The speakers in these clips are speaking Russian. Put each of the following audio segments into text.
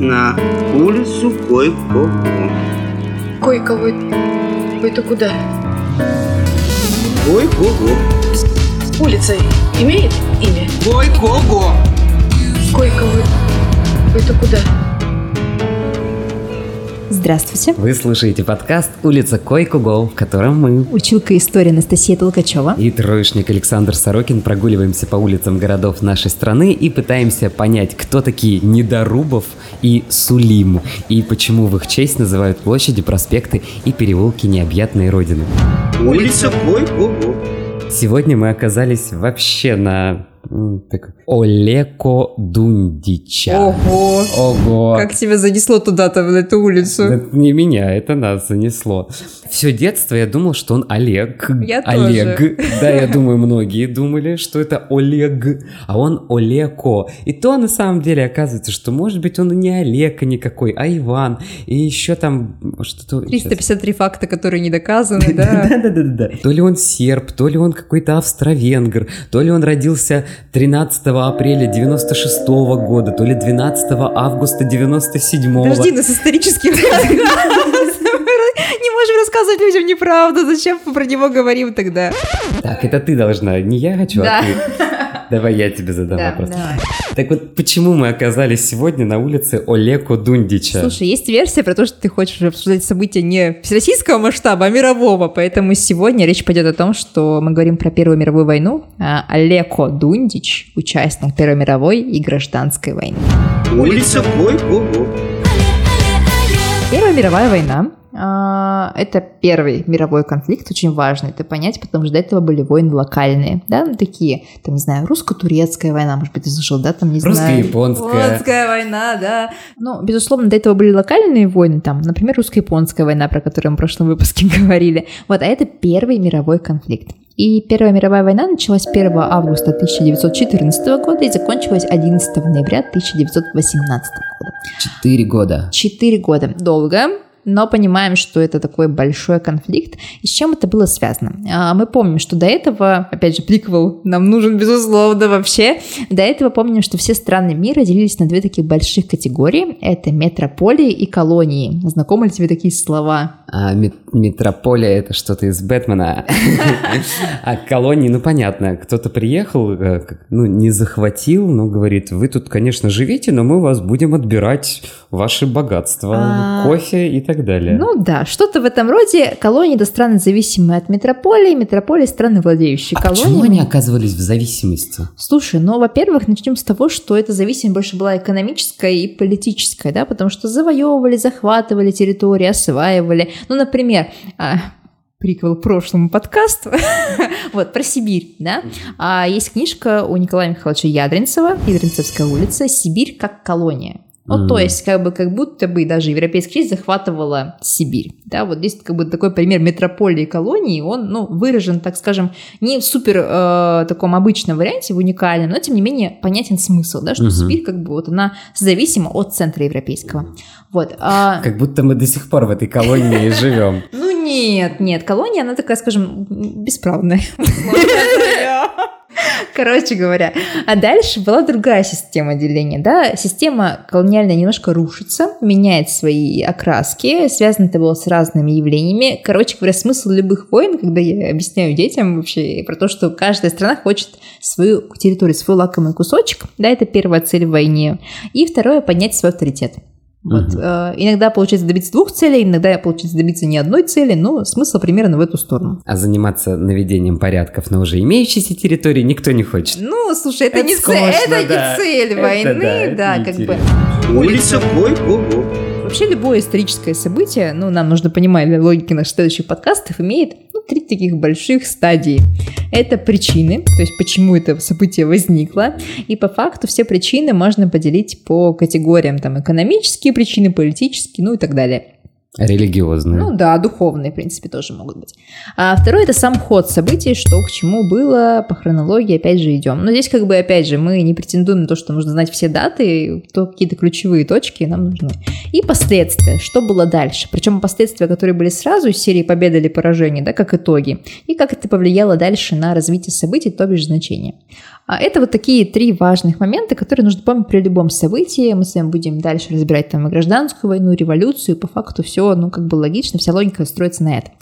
на улицу Койко. Койко, это куда? Кой-Кого. Улица имеет имя? Кой-Кого. Койко, это куда? Здравствуйте. Вы слушаете подкаст «Улица Койкуго», в котором мы, Училка истории Анастасия Толкачева. и троечник Александр Сорокин прогуливаемся по улицам городов нашей страны и пытаемся понять, кто такие Недорубов и Сулим, и почему в их честь называют площади, проспекты и переулки необъятной родины. Улица Кой-Кого. Сегодня мы оказались вообще на так, Олеко Дундича. Ого! Ого! Как тебя занесло туда-то, в эту улицу? Это не меня, это нас занесло. Все детство я думал, что он Олег. Я Олег. тоже. Да, я думаю, многие думали, что это Олег, а он Олеко. И то на самом деле оказывается, что может быть он не Олег никакой, а Иван. И еще там что-то... 353 факта, которые не доказаны, да? Да-да-да. То ли он серб, то ли он какой-то австро-венгр, то ли он родился 13 апреля 96 года, то ли 12 августа 97 Подожди, нас историческим Не можем рассказывать людям неправду, зачем мы про него говорим тогда? Так, это ты должна, не я хочу, Да. а ты. Давай я тебе задам Да, вопрос. давай. Так вот, почему мы оказались сегодня на улице Олеко Дундича? Слушай, есть версия про то, что ты хочешь обсуждать события не всероссийского масштаба, а мирового, поэтому сегодня речь пойдет о том, что мы говорим про Первую мировую войну, а Олеко Дундич, участник Первой мировой и гражданской войны. Улица Кой-Кого. Первая мировая война а, это первый мировой конфликт, очень важно это понять, потому что до этого были войны локальные, да, ну, такие, там, не знаю, русско-турецкая война, может быть, ты слышал, да, там, не знаю. Русско-японская. Японская война, да. Ну, безусловно, до этого были локальные войны, там, например, русско-японская война, про которую мы в прошлом выпуске говорили. Вот, а это первый мировой конфликт. И Первая мировая война началась 1 августа 1914 года и закончилась 11 ноября 1918 года. Четыре года. Четыре года. Долго, но понимаем, что это такой большой конфликт. И с чем это было связано? А, Мы помним, что до этого, опять же, приквел нам нужен, безусловно, вообще. До этого помним, что все страны мира делились на две таких больших категории. Это метрополии и колонии. Знакомы ли тебе такие слова? А мет- метрополия это что-то из Бэтмена. А колонии, ну понятно, кто-то приехал, э, ну не захватил, но говорит, вы тут, конечно, живите, но мы у вас будем отбирать ваши богатства, А. кофе и так далее. Ну да, что-то в этом роде. Колонии это страны, зависимые от метрополии, метрополии страны, владеющие а почему колониями. они оказывались в зависимости? Слушай, ну, во-первых, начнем с того, что эта зависимость больше была экономическая и политическая, да, потому что завоевывали, захватывали территории, осваивали. Ну, например, а, приквел к прошлому подкасту, вот, про Сибирь, да. А есть книжка у Николая Михайловича Ядринцева, Ядринцевская улица «Сибирь как колония». Ну, то Мгм. есть, как бы, как будто бы даже европейская часть захватывала Сибирь. Да, вот здесь как бы такой пример метрополии и колонии, он, ну, выражен, так скажем, не в супер э, таком обычном варианте, в уникальном, но, тем не менее, понятен смысл, да, что Мгм. Сибирь, как бы, вот она зависима от центра европейского. Вот. а- Как будто мы до сих пор в этой колонии живем. ну, нет, нет, колония, она такая, скажем, бесправная. Короче говоря, а дальше была другая система деления, да, система колониальная немножко рушится, меняет свои окраски, связано это было с разными явлениями. Короче говоря, смысл любых войн, когда я объясняю детям вообще про то, что каждая страна хочет свою территорию, свой лакомый кусочек, да, это первая цель в войне, и второе поднять свой авторитет. Вот, Мгм. э, иногда получается добиться двух целей, иногда получается добиться не одной цели, но смысл примерно в эту сторону. А заниматься наведением порядков на уже имеющейся территории никто не хочет. Ну, слушай, это, Это не, скучно, цель, это да. не цель Это войны, да, да, как бы. неинтересно. Улица Кой-Кого. Вообще любое историческое событие, ну, нам нужно понимать для логики наших следующих подкастов, имеет три таких больших стадии. Это причины, то есть почему это событие возникло, и по факту все причины можно поделить по категориям, там, экономические причины, политические, ну и так далее. Религиозные. Ну да, духовные, в принципе, тоже могут быть. А второй это сам ход событий, что к чему было, по хронологии опять же идем. Но здесь как бы опять же мы не претендуем на то, что нужно знать все даты, то какие-то ключевые точки нам нужны. И последствия, что было дальше. Причем последствия, которые были сразу из серии победы или поражения, да, как итоги. И как это повлияло дальше на развитие событий, то бишь значения. А это вот такие три важных момента, которые нужно помнить при любом событии. Мы с вами будем дальше разбирать там гражданскую войну, революцию. По факту все, ну, как бы логично, вся логика строится на этом.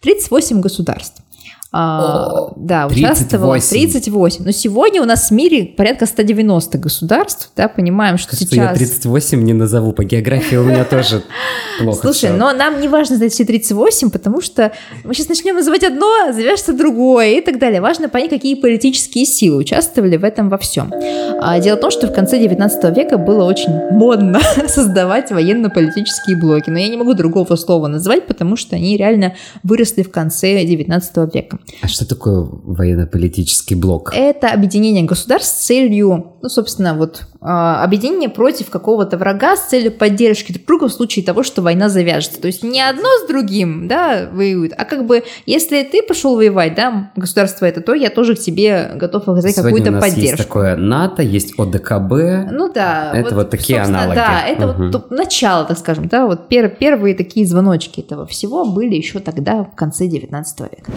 38 государств. А, да, 38. участвовало 38. Но сегодня у нас в мире порядка 190 государств, да, понимаем, что Что я сейчас... 38 не назову, по географии у меня тоже плохо Слушай, но нам не важно знать все 38, потому что мы сейчас начнем называть одно, завяжется другое и так далее. Важно понять, какие политические силы участвовали в этом во всем. А, дело в том, что в конце 19 века было очень модно создавать военно-политические блоки, но я не могу другого слова назвать, потому что они реально выросли в конце 19 века. А что такое военно-политический блок? Это объединение государств с целью, ну, собственно, вот а, объединение против какого-то врага с целью поддержки друг друга в случае того, что война завяжется. То есть не одно с другим, да, воюют, а как бы, если ты пошел воевать, да, государство это, то я тоже к тебе готов оказать какую-то у нас поддержку. есть такое НАТО, есть ОДКБ. Ну да. Это вот такие собственно, аналоги. Да, это Мгм. вот начало, так скажем, да, вот пер- первые такие звоночки этого всего были еще тогда, в конце 19 века.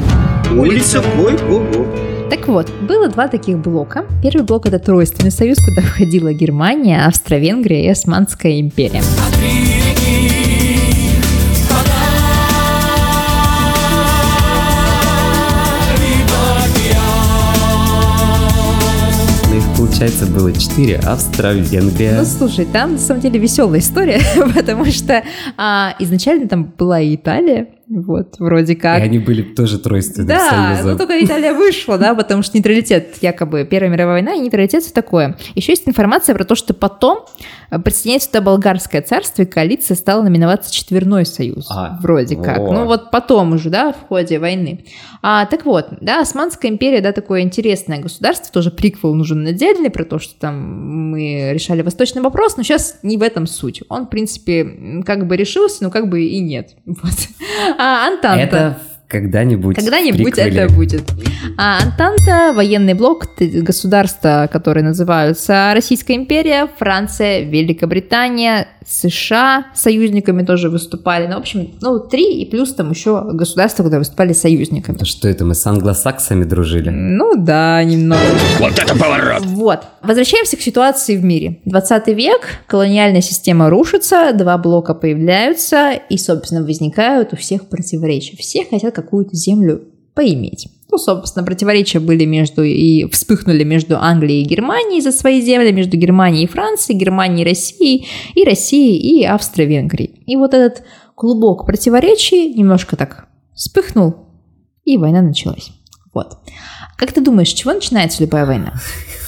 Улица Ой-го-го. Так вот, было два таких блока. Первый блок это Тройственный союз, куда входила Германия, Австро-Венгрия и Османская империя. Ну, их, получается, было четыре. Австро-Венгрия. Ну, слушай, там на самом деле веселая история, потому что а, изначально там была и Италия, вот, вроде И как. они были тоже тройственным Да, союзом. ну только Италия вышла, да, потому что нейтралитет, якобы Первая мировая война и нейтралитет все такое. Еще есть информация про то, что потом э, присоединяется туда болгарское царство, и коалиция стала номиноваться четверной союз, А, вроде как. Ну вот потом уже, да, в ходе войны. А, так вот, да, Османская империя, да, такое интересное государство, тоже приквел нужен отдельный, про то, что там мы решали восточный вопрос, но сейчас не в этом суть. Он, в принципе, как бы решился, но как бы и нет. Вот. А Антанта. Это когда-нибудь Когда-нибудь это будет. А Антанта, военный блок, государства, которые называются Российская империя, Франция, Великобритания, США союзниками тоже выступали. Ну, в общем, ну, три и плюс там еще государства, которые выступали союзниками. Это что это, мы с англосаксами дружили? Ну да, немного. Вот это поворот! Вот. Возвращаемся к ситуации в мире. 20 век, колониальная система рушится, два блока появляются, и, собственно, возникают у всех противоречия. Все хотят какую-то землю поиметь. Ну, собственно, противоречия были между и вспыхнули между Англией и Германией за свои земли, между Германией и Францией, Германией и Россией, и Россией и Австро-Венгрией. И вот этот клубок противоречий немножко так вспыхнул, и война началась. Вот. Как ты думаешь, с чего начинается любая война?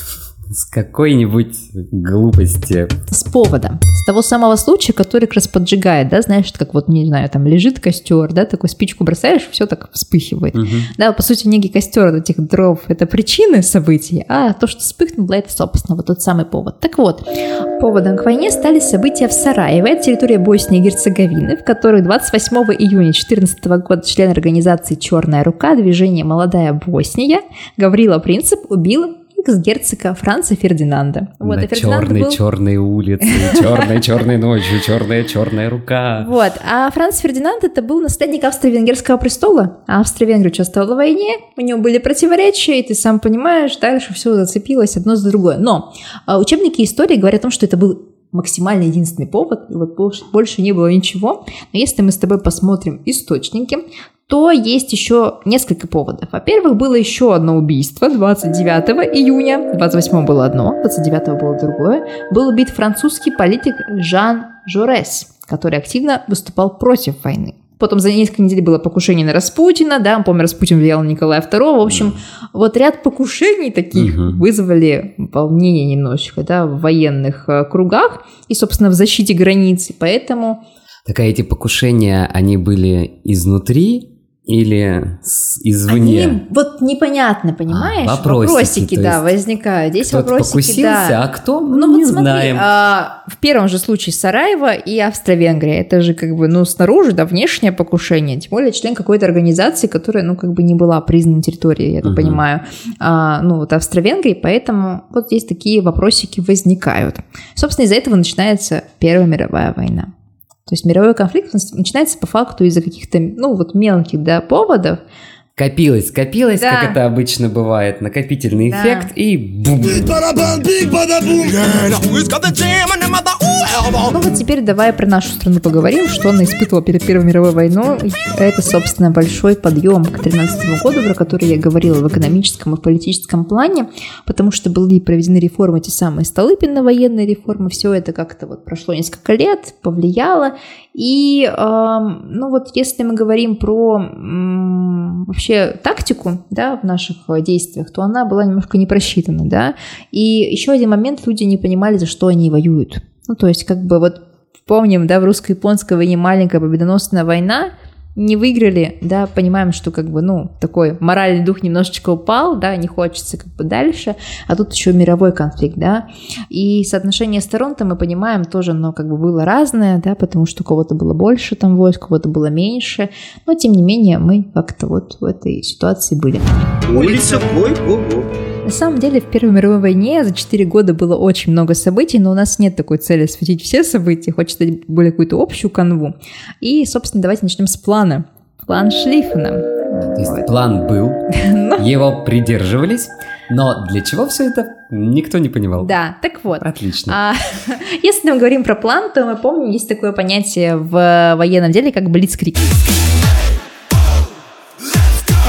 С какой-нибудь глупости. С повода. С того самого случая, который как раз поджигает, да, знаешь, как вот, не знаю, там лежит костер, да, такой спичку бросаешь, все так вспыхивает. Мгм. Да, по сути, некий костер от этих дров – это причины событий, а то, что вспыхнуло, это, собственно, вот тот самый повод. Так вот, поводом к войне стали события в Сараево, это территория Боснии и Герцеговины, в которой 28 июня 2014 года член организации «Черная рука» движение «Молодая Босния» Гаврила Принцип убил экс-герцога Франца Фердинанда. Вот, На и Фердинанд черной был- черной улице, черной черной ночью, черная черная рука. Вот. А Франц Фердинанд это был наследник австро-венгерского престола. А Австро-Венгрия участвовала в войне, у него были противоречия, и ты сам понимаешь, дальше все зацепилось одно за другое. Но а, учебники истории говорят о том, что это был максимально единственный повод, и вот больше, больше не было ничего. Но если мы с тобой посмотрим источники, то есть еще несколько поводов. Во-первых, было еще одно убийство 29 июня, 28 было одно, 29 было другое. Был убит французский политик Жан Жорес, который активно выступал против войны. Потом за несколько недель было покушение на Распутина, да, помню, Распутин влиял на Николая II. В общем, вот ряд покушений таких Мгм. вызвали волнение немножечко, да, в военных э, кругах и, собственно, в защите границ. И Поэтому Так а эти покушения, они были изнутри или с- извне? Они вот непонятно, понимаешь? А, вопросики, да, есть возникают. Здесь Кто-то вопросики, покусился, да. а кто? Ну, Ну, вот не смотри, знаем. а, в первом же случае Сараева и Австро-Венгрия, это же как бы, ну, снаружи, да, внешнее покушение, тем более член какой-то организации, которая, ну, как бы не была признана территорией, я так Мгм. понимаю, а, ну, вот Австро-Венгрии, поэтому вот здесь такие вопросики возникают. Собственно, из-за этого начинается Первая мировая война. То есть мировой конфликт начинается по факту из-за каких-то, ну, вот мелких, да, поводов, Копилось, копилось, Да. как это обычно бывает, накопительный Да. эффект, и бум. Ну вот теперь давай про нашу страну поговорим, что она испытывала перед Первой мировой войной. Это, собственно, большой подъем к 13 году, про который я говорила в экономическом и в политическом плане, потому что были проведены реформы, те самые Столыпина военные реформы, все это как-то вот прошло несколько лет, повлияло. И, эм, ну вот, если мы говорим про вообще тактику, да, в наших э, действиях, то она была немножко не просчитана, да. И еще один момент, люди не понимали, за что они воюют. Ну, то есть, как бы вот помним, да, в русско-японской войне маленькая победоносная война, не выиграли, да, понимаем, что как бы, ну, такой моральный дух немножечко упал, да, не хочется как бы дальше, а тут еще мировой конфликт, да, и соотношение сторон-то мы понимаем тоже, оно как бы было разное, да, потому что у кого-то было больше там войск, у кого-то было меньше, но тем не менее мы как-то вот в этой ситуации были. Улица Гой-Го-Го. На самом деле, в Первой мировой войне за 4 года было очень много событий, но у нас нет такой цели осветить все события, хочется дать более какую-то общую канву. И, собственно, давайте начнем с плана. План Шлиффена. То есть план был, его придерживались, но для чего все это, никто не понимал. Да, так вот. Отлично. А, если мы говорим про план, то мы помним, есть такое понятие в военном деле, как блицкрик.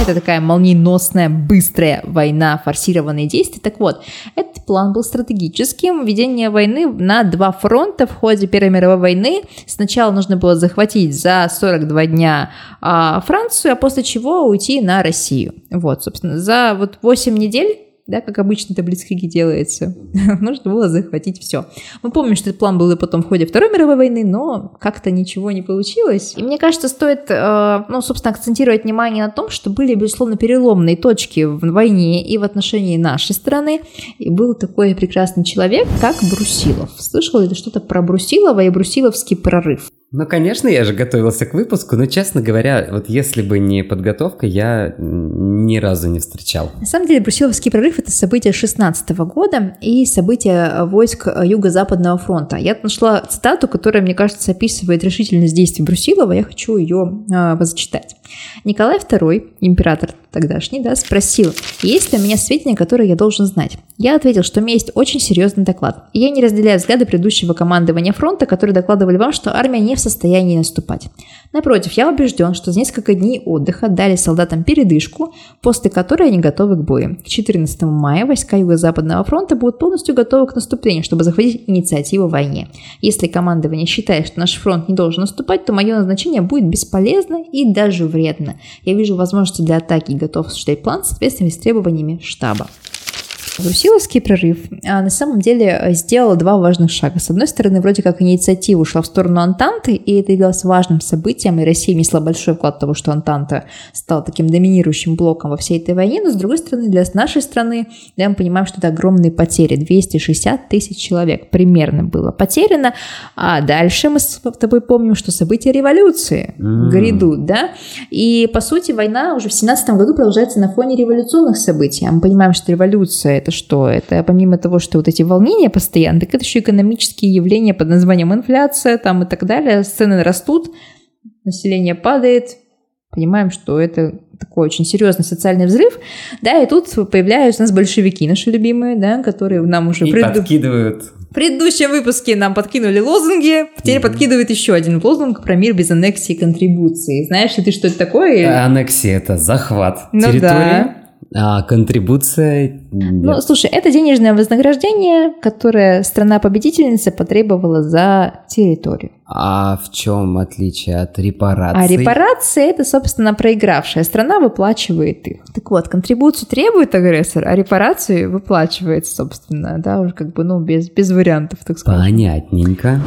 Это такая молниеносная, быстрая война, форсированные действия. Так вот, этот план был стратегическим. Ведение войны на два фронта в ходе Первой мировой войны. Сначала нужно было захватить за 42 дня а, Францию, а после чего уйти на Россию. Вот, собственно, за вот 8 недель да, как обычно это блицкриги делается, нужно было захватить все. Мы помним, что этот план был и потом в ходе Второй мировой войны, но как-то ничего не получилось. И мне кажется, стоит, э, ну, собственно, акцентировать внимание на том, что были, безусловно, переломные точки в войне и в отношении нашей страны. И был такой прекрасный человек, как Брусилов. Слышал ли ты что-то про Брусилова и Брусиловский прорыв? Ну, конечно, я же готовился к выпуску, но, честно говоря, вот если бы не подготовка, я ни разу не встречал. На самом деле, Брусиловский прорыв – это событие 16 года и событие войск Юго-Западного фронта. Я нашла цитату, которая, мне кажется, описывает решительность действий Брусилова. Я хочу ее э, зачитать. Николай II, император тогдашний, да, спросил, есть ли у меня сведения, которые я должен знать. Я ответил, что у меня есть очень серьезный доклад. И я не разделяю взгляды предыдущего командования фронта, которые докладывали вам, что армия не в состоянии наступать. Напротив, я убежден, что за несколько дней отдыха дали солдатам передышку, после которой они готовы к бою. К 14 мая войска Юго-Западного фронта будут полностью готовы к наступлению, чтобы захватить инициативу в войне. Если командование считает, что наш фронт не должен наступать, то мое назначение будет бесполезно и даже вредно. Я вижу возможности для атаки и готов осуществлять план с требованиями штаба. Брусиловский прорыв а, на самом деле сделал два важных шага. С одной стороны, вроде как инициатива ушла в сторону Антанты, и это являлось важным событием, и Россия внесла большой вклад в того, что Антанта стала таким доминирующим блоком во всей этой войне, но с другой стороны, для нашей страны, да, мы понимаем, что это огромные потери, 260 тысяч человек примерно было потеряно, а дальше мы с тобой помним, что события революции М. грядут, да, и по сути война уже в 17 году продолжается на фоне революционных событий, а мы понимаем, что революция это что? Это помимо того, что вот эти волнения постоянно, так это еще экономические явления под названием инфляция там и так далее. Цены растут, население падает. Понимаем, что это такой очень серьезный социальный взрыв, да, и тут появляются у нас большевики, наши любимые, да, которые нам уже И преду- подкидывают. в предыдущем выпуске нам подкинули лозунги, теперь Мгм. подкидывают еще один лозунг про мир без аннексии и контрибуции. Знаешь ли ты, что это такое? Аннексия – это захват Ну территории, а контрибуция – Ну, слушай, это денежное вознаграждение, которое страна-победительница потребовала за территорию. А в чем отличие от репараций? А репарации это, собственно, проигравшая страна выплачивает их. Так вот, контрибуцию требует агрессор, а репарации выплачивает, собственно, да, уже как бы, ну, без, без вариантов, так сказать. Понятненько.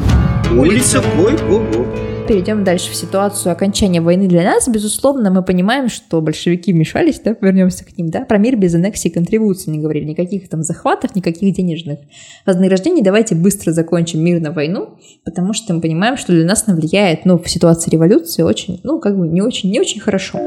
Улица Гой-Го-Го. Перейдем дальше в ситуацию окончания войны для нас. Безусловно, мы понимаем, что большевики вмешались, да, вернемся к ним, да, про мир без аннексии и контрибуции не говорили, никаких там захватов, никаких денежных вознаграждений. Давайте быстро закончим мирно войну, потому что мы понимаем, что для нас она влияет, ну, в ситуации революции очень, ну, как бы не очень, не очень хорошо.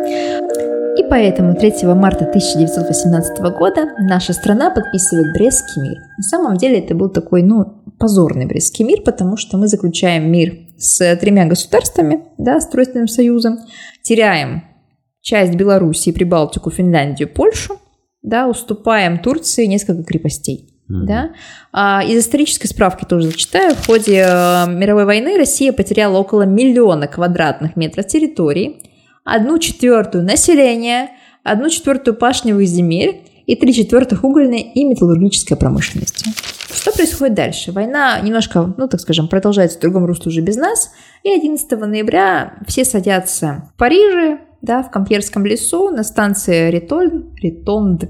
И поэтому 3 марта 1918 года наша страна подписывает Брестский мир. На самом деле это был такой, ну, позорный Брестский мир, потому что мы заключаем мир с тремя государствами, да, с Тройственным союзом, теряем часть Белоруссии, Прибалтику, Финляндию, Польшу, да, уступаем Турции несколько крепостей. Мгм. Да? А, из исторической справки тоже зачитаю. В ходе э, мировой войны Россия потеряла около миллиона квадратных метров территории, одну четвертую населения, одну четвертую пашневых земель и три четвертых угольной и металлургической промышленности. Что происходит дальше? Война немножко, ну так скажем, продолжается в другом русле уже без нас. И 11 ноября все садятся в Париже, да, в Кампьерском лесу на станции Ритоль, Ритонд.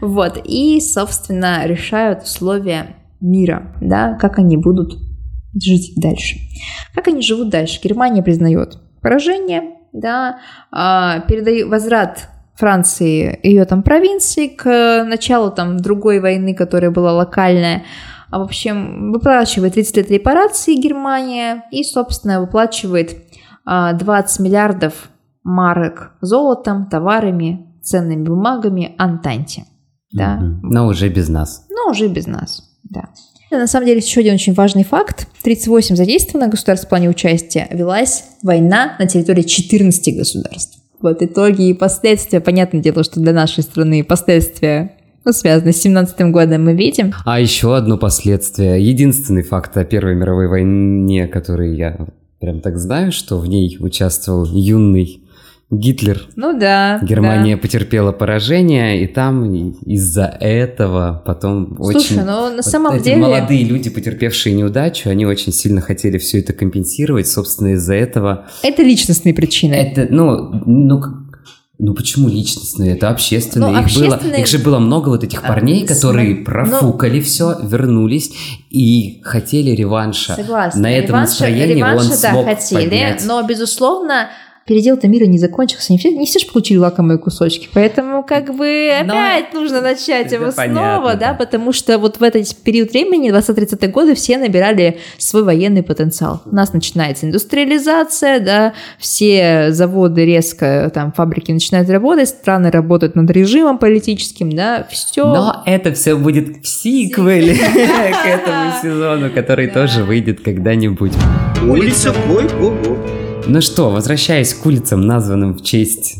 Вот. И, собственно, решают условия мира, да, как они будут жить дальше. Как они живут дальше? Германия признает поражение, да, а, передает возврат Франции ее там провинции к началу там другой войны, которая была локальная. А, в общем, выплачивает 30 лет репарации Германия и, собственно, выплачивает а, 20 миллиардов марок золотом, товарами, ценными бумагами Антанте. Да. Но уже без нас. но уже без нас, да. На самом деле еще один очень важный факт. 38 задействованных государств в плане участия велась война на территории 14 государств. Вот итоги и последствия. Понятное дело, что для нашей страны последствия ну, связаны с 17 годом мы видим. А еще одно последствие. Единственный факт о Первой мировой войне, который я прям так знаю, что в ней участвовал юный Гитлер. Ну да. Германия потерпела поражение, и там из-за этого потом да. Слушай, очень... ну на Вот самом эти деле... молодые люди, потерпевшие неудачу, они очень сильно хотели все это компенсировать. Собственно, из-за этого Это личностные причины. это, ну, ну, ну почему личностные? Это общественные. Ну, их, общественные- было, их же было много вот этих А, парней, см- которые ну- профукали все, вернулись и хотели реванша. Согласна. На этом Реванша- настроении реванша, он да, смог хотели, поднять. но, безусловно, передел-то мира не закончился. Не все, не все же получили лакомые кусочки. Поэтому, как бы, Но- опять нужно начать его понятно, снова, да, да. потому что вот в этот период времени, 20-30 годы, все набирали свой военный потенциал. У нас начинается индустриализация, да, все заводы резко, там, фабрики начинают работать, страны работают над режимом политическим, да, все. Но это все будет в сиквеле к этому сезону, который тоже выйдет когда-нибудь. Улица Койкого. Ну что, возвращаясь к улицам, названным в честь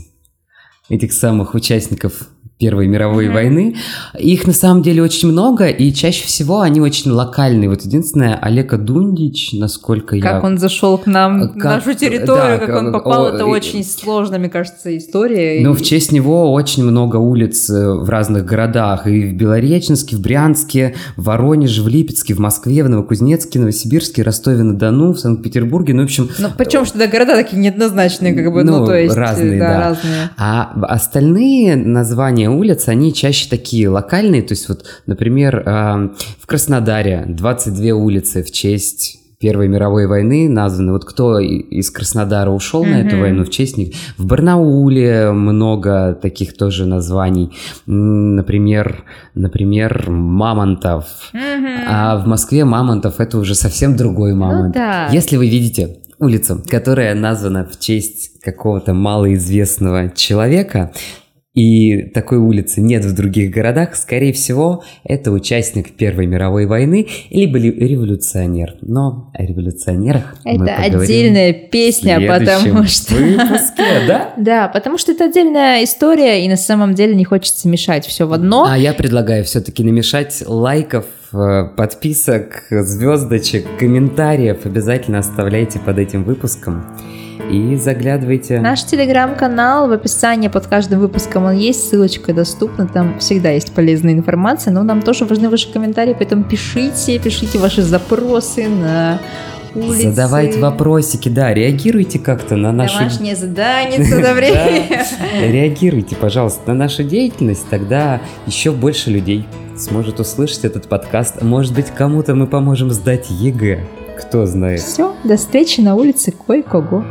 этих самых участников Первой мировой Мгм. войны, их на самом деле очень много, и чаще всего они очень локальные. Вот единственное, Олега Дундич, насколько Как я... он зашел к нам Как- нашу территорию, да, как он как- попал, о, это очень сложно, мне кажется, история. Ну, И- в честь него очень много улиц э, в разных городах. И в Белореченске, в Брянске, в Воронеже, в Липецке, в Москве, в Новокузнецке, Новосибирске, Ростове-на-Дону, в Санкт-Петербурге. Ну, в общем, Ну, причем, что да, города такие неоднозначные, как бы, ну, Ну, то есть, разные, да, да. разные. А остальные названия улиц, они чаще такие локальные. То есть вот, например, э, в Краснодаре 22 улицы в честь Первой мировой войны названы. Вот кто из Краснодара ушел на эту войну, в честь них. В Барнауле много таких тоже названий. Например, например, Мамонтов. Мгм. А в Москве Мамонтов это уже совсем другой Мамонт. Ну да. Если вы видите улицу, которая названа в честь какого-то малоизвестного человека, и такой улицы нет в других городах, скорее всего, это участник Первой мировой войны, либо ли- революционер. Но о революционерах мы Это поговорим отдельная песня, потому что... выпуске, да? Да, потому что это отдельная история, и на самом деле не хочется мешать все в одно. А я предлагаю все-таки намешать лайков, э, подписок, звездочек, комментариев. Обязательно оставляйте под этим выпуском. И заглядывайте. Наш телеграм-канал в описании под каждым выпуском он есть, ссылочка доступна, там всегда есть полезная информация, но нам тоже важны ваши комментарии, поэтому пишите, пишите ваши запросы на улицы. Задавайте вопросики, да, реагируйте как-то на нашу... Домашнее задание за время. Реагируйте, пожалуйста, на нашу деятельность, тогда еще больше людей сможет услышать этот подкаст. Может быть, кому-то мы поможем сдать ЕГЭ. Кто знает. Все, до встречи на улице Кой-Кого.